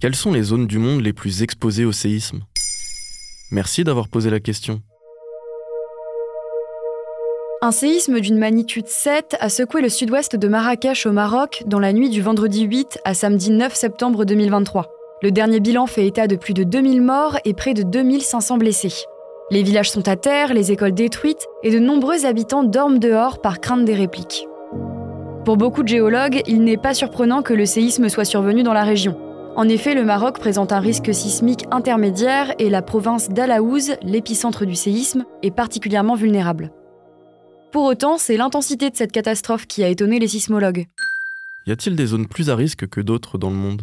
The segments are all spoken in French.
Quelles sont les zones du monde les plus exposées au séisme? Merci d'avoir posé la question. Un séisme d'une magnitude 7 a secoué le sud-ouest de Marrakech au Maroc dans la nuit du vendredi 8 à samedi 9 septembre 2023. Le dernier bilan fait état de plus de 2000 morts et près de 2500 blessés. Les villages sont à terre, les écoles détruites et de nombreux habitants dorment dehors par crainte des répliques. Pour beaucoup de géologues, il n'est pas surprenant que le séisme soit survenu dans la région. En effet, le Maroc présente un risque sismique intermédiaire et la province d'Alaouz, l'épicentre du séisme, est particulièrement vulnérable. Pour autant, c'est l'intensité de cette catastrophe qui a étonné les sismologues. Y a-t-il des zones plus à risque que d'autres dans le monde?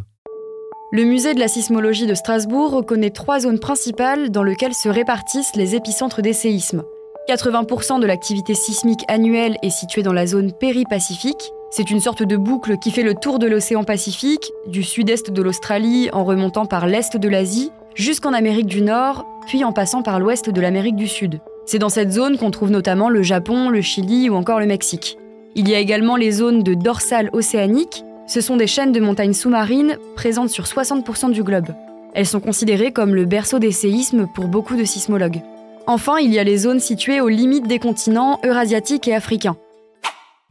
Le musée de la sismologie de Strasbourg reconnaît trois zones principales dans lesquelles se répartissent les épicentres des séismes. 80% de l'activité sismique annuelle est située dans la zone péripacifique. C'est une sorte de boucle qui fait le tour de l'océan Pacifique, du sud-est de l'Australie en remontant par l'est de l'Asie, jusqu'en Amérique du Nord, puis en passant par l'ouest de l'Amérique du Sud. C'est dans cette zone qu'on trouve notamment le Japon, le Chili ou encore le Mexique. Il y a également les zones de dorsale océanique. Ce sont des chaînes de montagnes sous-marines présentes sur 60% du globe. Elles sont considérées comme le berceau des séismes pour beaucoup de sismologues. Enfin, il y a les zones situées aux limites des continents eurasiatiques et africains.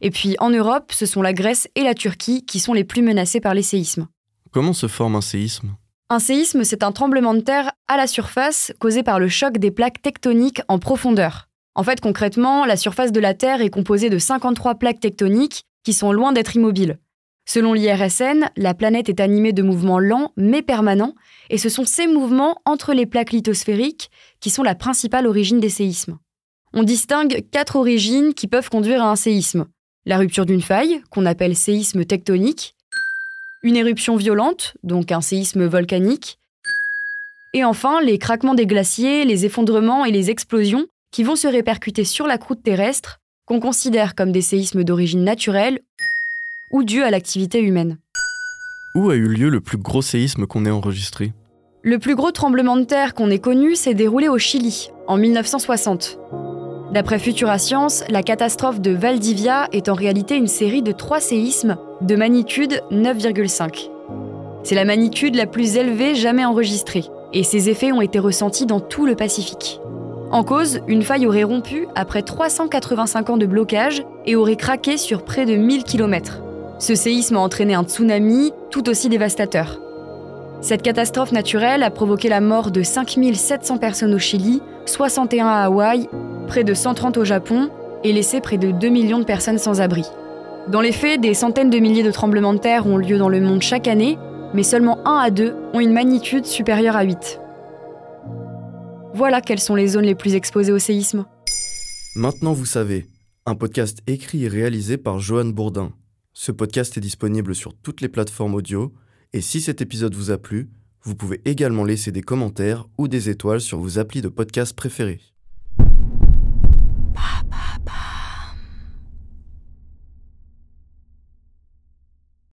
Et puis en Europe, ce sont la Grèce et la Turquie qui sont les plus menacées par les séismes. Comment se forme un séisme? Un séisme, c'est un tremblement de terre à la surface causé par le choc des plaques tectoniques en profondeur. En fait, concrètement, la surface de la Terre est composée de 53 plaques tectoniques qui sont loin d'être immobiles. Selon l'IRSN, la planète est animée de mouvements lents mais permanents, et ce sont ces mouvements entre les plaques lithosphériques qui sont la principale origine des séismes. On distingue quatre origines qui peuvent conduire à un séisme. La rupture d'une faille, qu'on appelle séisme tectonique, une éruption violente, donc un séisme volcanique, et enfin les craquements des glaciers, les effondrements et les explosions qui vont se répercuter sur la croûte terrestre, qu'on considère comme des séismes d'origine naturelle ou dus à l'activité humaine. Où a eu lieu le plus gros séisme qu'on ait enregistré? Le plus gros tremblement de terre qu'on ait connu s'est déroulé au Chili, en 1960. D'après Futura Science, la catastrophe de Valdivia est en réalité une série de trois séismes de magnitude 9,5. C'est la magnitude la plus élevée jamais enregistrée, et ses effets ont été ressentis dans tout le Pacifique. En cause, une faille aurait rompu après 385 ans de blocage et aurait craqué sur près de 1000 km. Ce séisme a entraîné un tsunami tout aussi dévastateur. Cette catastrophe naturelle a provoqué la mort de 5700 personnes au Chili, 61 à Hawaï, près de 130 au Japon et laissé près de 2 millions de personnes sans abri. Dans les faits, des centaines de milliers de tremblements de terre ont lieu dans le monde chaque année, mais seulement 1 à 2 ont une magnitude supérieure à 8. Voilà quelles sont les zones les plus exposées au séisme. Maintenant vous savez, un podcast écrit et réalisé par Johan Bourdin. Ce podcast est disponible sur toutes les plateformes audio, et si cet épisode vous a plu, vous pouvez également laisser des commentaires ou des étoiles sur vos applis de podcast préférés.